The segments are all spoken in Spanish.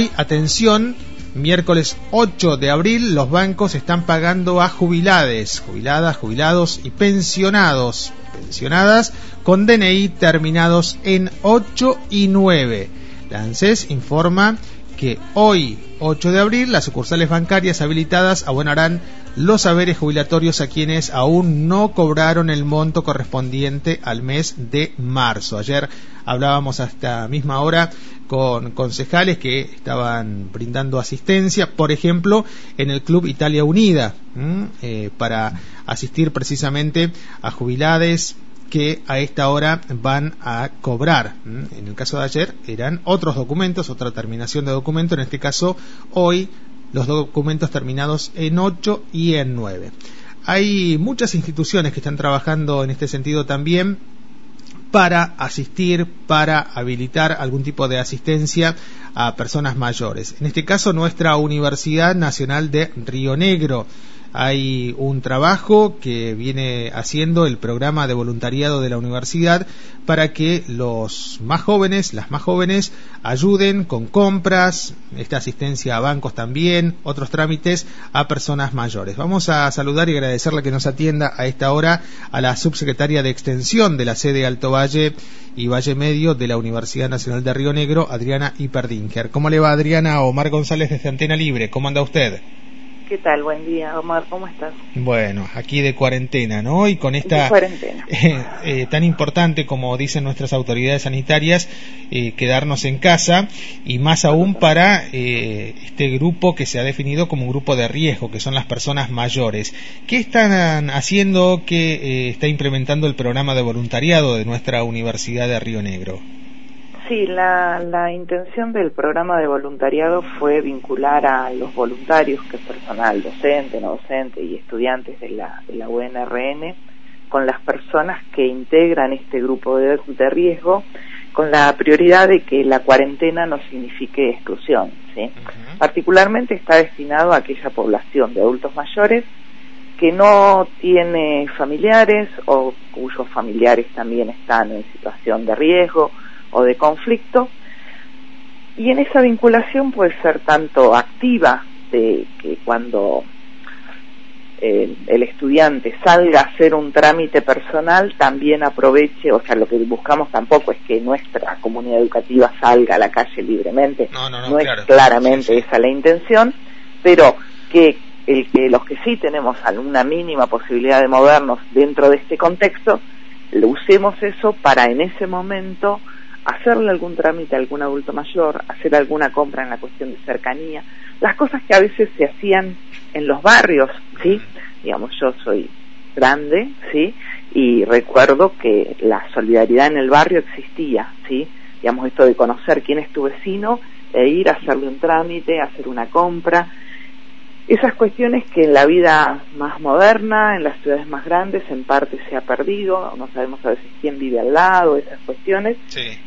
Hoy, atención, miércoles 8 de abril, los bancos están pagando a jubilades, jubiladas, jubilados y pensionados, pensionadas con DNI terminados en 8 y 9. La ANSES informa que hoy, 8 de abril, las sucursales bancarias habilitadas abonarán los saberes jubilatorios a quienes aún no cobraron el monto correspondiente al mes de marzo. Ayer hablábamos a esta misma hora con concejales que estaban brindando asistencia, por ejemplo, en el Club Italia Unida, eh, para asistir precisamente a jubilades que a esta hora van a cobrar. En el caso de ayer eran otros documentos, otra terminación de documento, en este caso hoy los documentos terminados en 8 y en 9. Hay muchas instituciones que están trabajando en este sentido también para asistir, para habilitar algún tipo de asistencia a personas mayores. En este caso, nuestra Universidad Nacional de Río Negro hay un trabajo que viene haciendo el programa de voluntariado de la universidad para que los más jóvenes, las más jóvenes, ayuden con compras, esta asistencia a bancos también, otros trámites a personas mayores. Vamos a saludar y agradecerle que nos atienda a esta hora a la subsecretaria de Extensión de la sede Alto Valle y Valle Medio de la Universidad Nacional de Río Negro, Adriana Hiperdinger. ¿Cómo le va Adriana? Omar González desde Antena Libre. ¿Cómo anda usted? ¿Qué tal? Buen día, Omar. ¿Cómo estás? Bueno, aquí de cuarentena, ¿no? Y con esta cuarentena. Eh, eh, tan importante como dicen nuestras autoridades sanitarias, eh, quedarnos en casa y más aún para este grupo que se ha definido como un grupo de riesgo, que son las personas mayores. ¿Qué están haciendo? ¿Qué está implementando el programa de voluntariado de nuestra Universidad de Río Negro? Sí, la, la intención del programa de voluntariado fue vincular a los voluntarios, que es personal docente, no docente y estudiantes de la, de la UNRN, con las personas que integran este grupo de, riesgo, con la prioridad de que la cuarentena no signifique exclusión. ¿sí? Particularmente está destinado a aquella población de adultos mayores que no tiene familiares o cuyos familiares también están en situación de riesgo o de conflicto, y en esa vinculación puede ser tanto activa, de que cuando eh, el estudiante salga a hacer un trámite personal, también aproveche, o sea, lo que buscamos tampoco es que nuestra comunidad educativa salga a la calle libremente, no, es claramente esa la intención, pero que el que los que sí tenemos alguna mínima posibilidad de movernos dentro de este contexto, lo usemos eso para en ese momento hacerle algún trámite a algún adulto mayor, hacer alguna compra en la cuestión de cercanía, las cosas que a veces se hacían en los barrios, ¿sí? Digamos, yo soy grande, ¿sí? Y recuerdo que la solidaridad en el barrio existía, ¿sí? Digamos, esto de conocer quién es tu vecino e ir a hacerle un trámite, hacer una compra, esas cuestiones que en la vida más moderna, en las ciudades más grandes, en parte se ha perdido, no sabemos a veces quién vive al lado, esas cuestiones,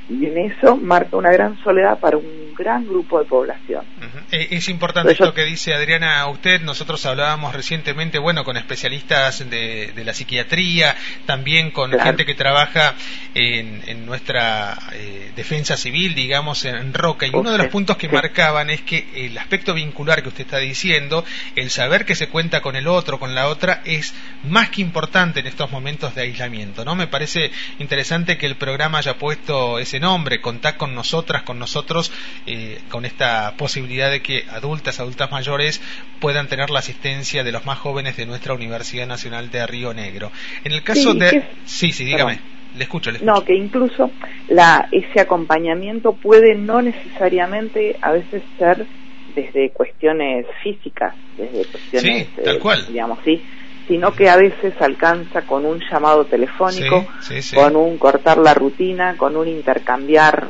y en eso marca una gran soledad para un gran grupo de población. Es importante esto que dice Adriana usted, nosotros hablábamos recientemente, bueno, con especialistas de, la psiquiatría, también con gente que trabaja en, nuestra eh, defensa civil, digamos, en Roca, y uno de los puntos que marcaban es que el aspecto vincular que usted está diciendo, el saber que se cuenta con el otro, con la otra, es más que importante en estos momentos de aislamiento, ¿no? Me parece interesante que el programa haya puesto ese nombre, contar con nosotras, con nosotros, eh, con esta posibilidad de que adultas, adultas mayores puedan tener la asistencia de los más jóvenes de nuestra Universidad Nacional de Río Negro. En el caso de... Sí, sí, dígame. Le escucho, le escucho. No, que incluso la, ese acompañamiento puede no necesariamente a veces ser desde cuestiones físicas, desde cuestiones, sí, tal cual. digamos, sí, sino que a veces alcanza con un llamado telefónico, con un cortar la rutina, con un intercambiar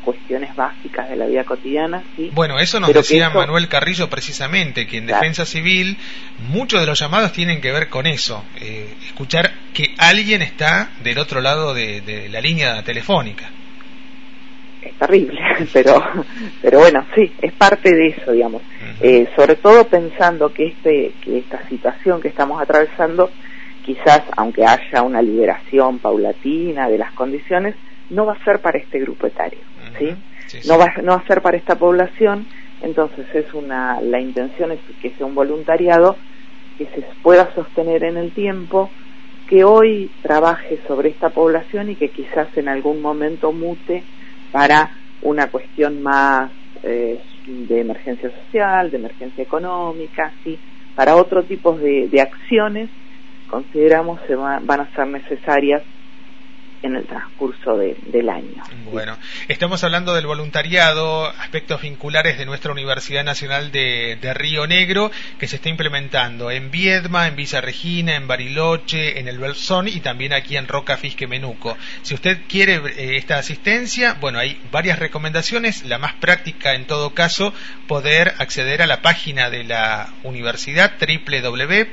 cuestiones básicas de la vida cotidiana. ¿sí? Bueno, eso nos decía Manuel Carrillo precisamente, que en Defensa Civil muchos de los llamados tienen que ver con eso, eh, escuchar que alguien está del otro lado de la línea telefónica es terrible, pero, pero bueno, sí, es parte de eso, digamos. Eh, sobre todo pensando que, este, que esta situación que estamos atravesando, quizás, aunque haya una liberación paulatina de las condiciones, no va a ser para este grupo etario, ¿sí? No, va, no va a ser para esta población Entonces es una, la intención es que sea un voluntariado que se pueda sostener en el tiempo, que hoy trabaje sobre esta población y que quizás en algún momento mute para una cuestión más eh, de emergencia social, de emergencia económica, ¿sí? para otro tipo de, acciones consideramos se van a ser necesarias en el transcurso del año. Bueno, estamos hablando del voluntariado, aspectos vinculares de nuestra Universidad Nacional de, Río Negro, que se está implementando en Viedma, en Villa Regina, en Bariloche, en el Belzón y también aquí en Roca Fisque Menuco. Si usted quiere eh, esta asistencia, bueno, hay varias recomendaciones. La más práctica, en todo caso, poder acceder a la página de la universidad www.unrn.edu.ar.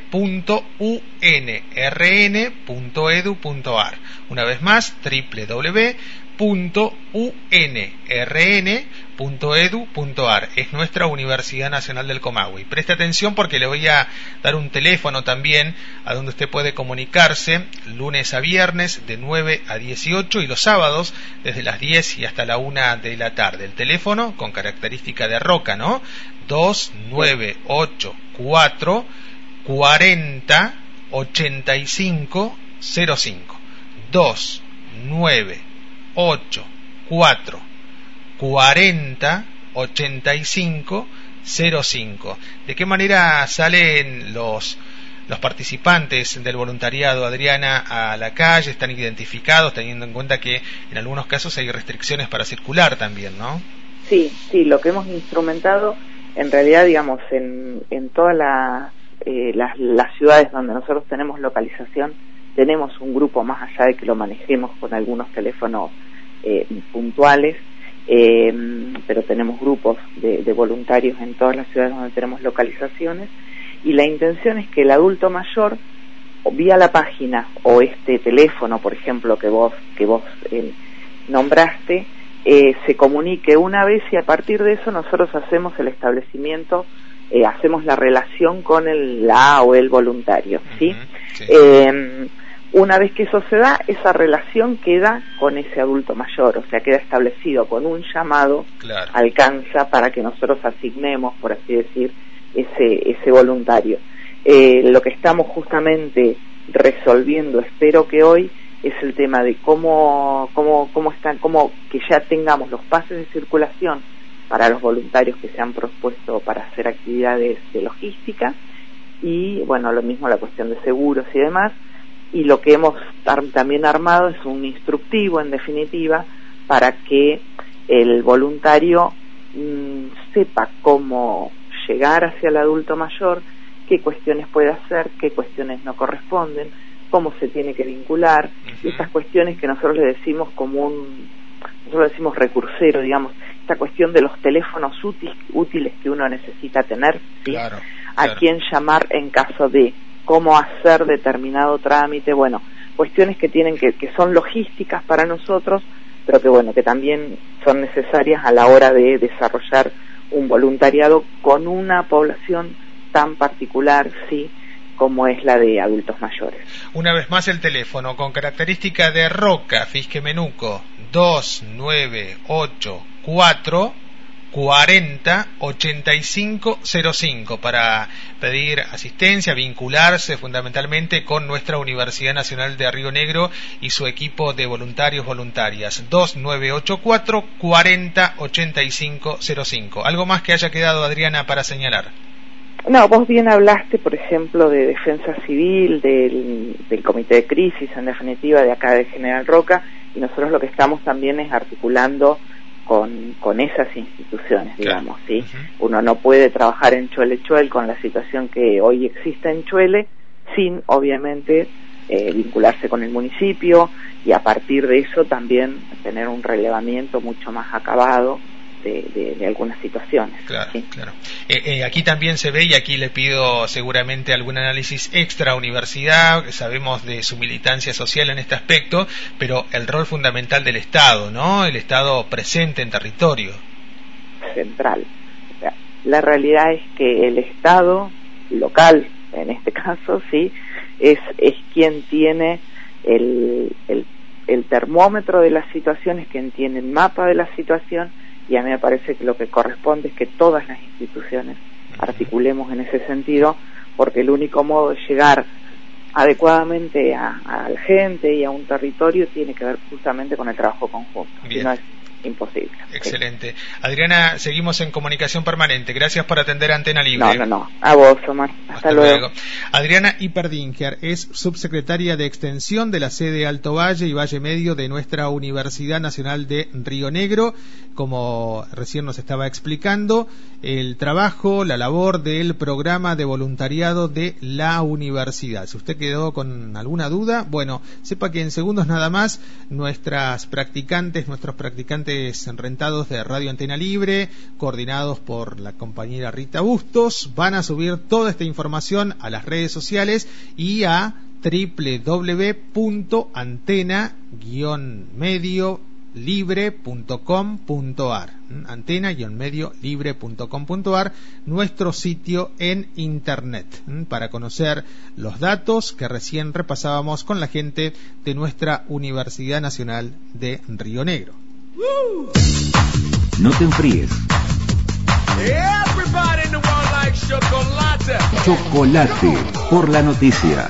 Una vez más, www.unrn.edu.ar. Es nuestra Universidad Nacional del Comahue. Preste atención porque le voy a dar un teléfono también a donde usted puede comunicarse lunes a viernes de 9 a 18 y los sábados desde las 10 y hasta la 1 de la tarde. El teléfono con característica de roca, ¿no? 2984 40 85 05. 2 9, 8, 4, 40, 85, 05. ¿De qué manera salen los, los participantes del voluntariado, Adriana, a la calle? ¿Están identificados, teniendo en cuenta que en algunos casos hay restricciones para circular también, no? Sí, sí, lo que hemos instrumentado, en realidad, digamos, en, en todas eh, las, las ciudades donde nosotros tenemos localización, tenemos un grupo más allá de que lo manejemos con algunos teléfonos eh, puntuales, eh, pero tenemos grupos de, voluntarios en todas las ciudades donde tenemos localizaciones y la intención es que el adulto mayor vía la página o este teléfono, por ejemplo, que vos que vos eh, nombraste, se comunique una vez y a partir de eso nosotros hacemos el establecimiento, hacemos la relación con el la o el voluntario, ¿sí? Una vez que eso se da, esa relación queda con ese adulto mayor, o sea, queda establecido con un llamado, alcanza para que nosotros asignemos, por así decir, ese, ese voluntario. Eh, lo que estamos justamente resolviendo, espero que hoy, es el tema de cómo, cómo, cómo están, cómo que ya tengamos los pases de circulación para los voluntarios que se han propuesto para hacer actividades de logística y, bueno, lo mismo la cuestión de seguros y demás, y lo que hemos también armado es un instructivo, en definitiva, para que el voluntario mm, sepa cómo llegar hacia el adulto mayor, qué cuestiones puede hacer, qué cuestiones no corresponden, cómo se tiene que vincular, esas cuestiones que nosotros le decimos como un, nosotros decimos recursero, digamos, esta cuestión de los teléfonos útiles que uno necesita tener, a quién llamar en caso de cómo hacer determinado trámite, bueno, cuestiones que tienen que, que son logísticas para nosotros, pero que bueno, que también son necesarias a la hora de desarrollar un voluntariado con una población tan particular, sí, como es la de adultos mayores. Una vez más el teléfono con característica de Roca, Fisque Menuco, 2984 40 85 05 para pedir asistencia, vincularse fundamentalmente con nuestra Universidad Nacional de Río Negro y su equipo de voluntarios voluntarias 2984 40 85 05. ¿Algo más que haya quedado Adriana para señalar? No, vos bien hablaste, por ejemplo, de defensa civil, del, del comité de crisis, en definitiva, de acá de General Roca, y nosotros lo que estamos también es articulando con, con esas instituciones, digamos, ¿sí? Uno no puede trabajar en Chuele Chuel con la situación que hoy existe en Chuele sin, obviamente, eh, vincularse con el municipio y a partir de eso también tener un relevamiento mucho más acabado de, algunas situaciones. Claro, claro. Eh, eh, aquí también se ve, y aquí le pido seguramente algún análisis extra universidad, sabemos de su militancia social en este aspecto, pero el rol fundamental del Estado, ¿no? El Estado presente en territorio. Central. la realidad es que el Estado local, en este caso, sí, es, es quien tiene el, el, el termómetro de las situaciones, quien tiene el mapa de la situación y a mí me parece que lo que corresponde es que todas las instituciones articulemos en ese sentido, porque el único modo de llegar adecuadamente a, la gente y a un territorio tiene que ver justamente con el trabajo conjunto. no es imposible. Excelente. Adriana, seguimos en comunicación permanente. Gracias por atender Antena Libre. No, no, no. A vos, Omar. Hasta, luego. Adriana Hiperdinger es subsecretaria de Extensión de la sede Alto Valle y Valle Medio de nuestra Universidad Nacional de Río Negro. Como recién nos estaba explicando, el trabajo, la labor del programa de voluntariado de la universidad. Si usted quedó con alguna duda, bueno, sepa que en segundos nada más nuestras practicantes, nuestros practicantes rentados de Radio Antena Libre, coordinados por la compañera Rita Bustos, van a subir toda esta información a las redes sociales y a www.antena-medio libre.com.ar antena-medio libre.com.ar nuestro sitio en internet para conocer los datos que recién repasábamos con la gente de nuestra Universidad Nacional de Río Negro no te enfríes. Chocolate por la noticia.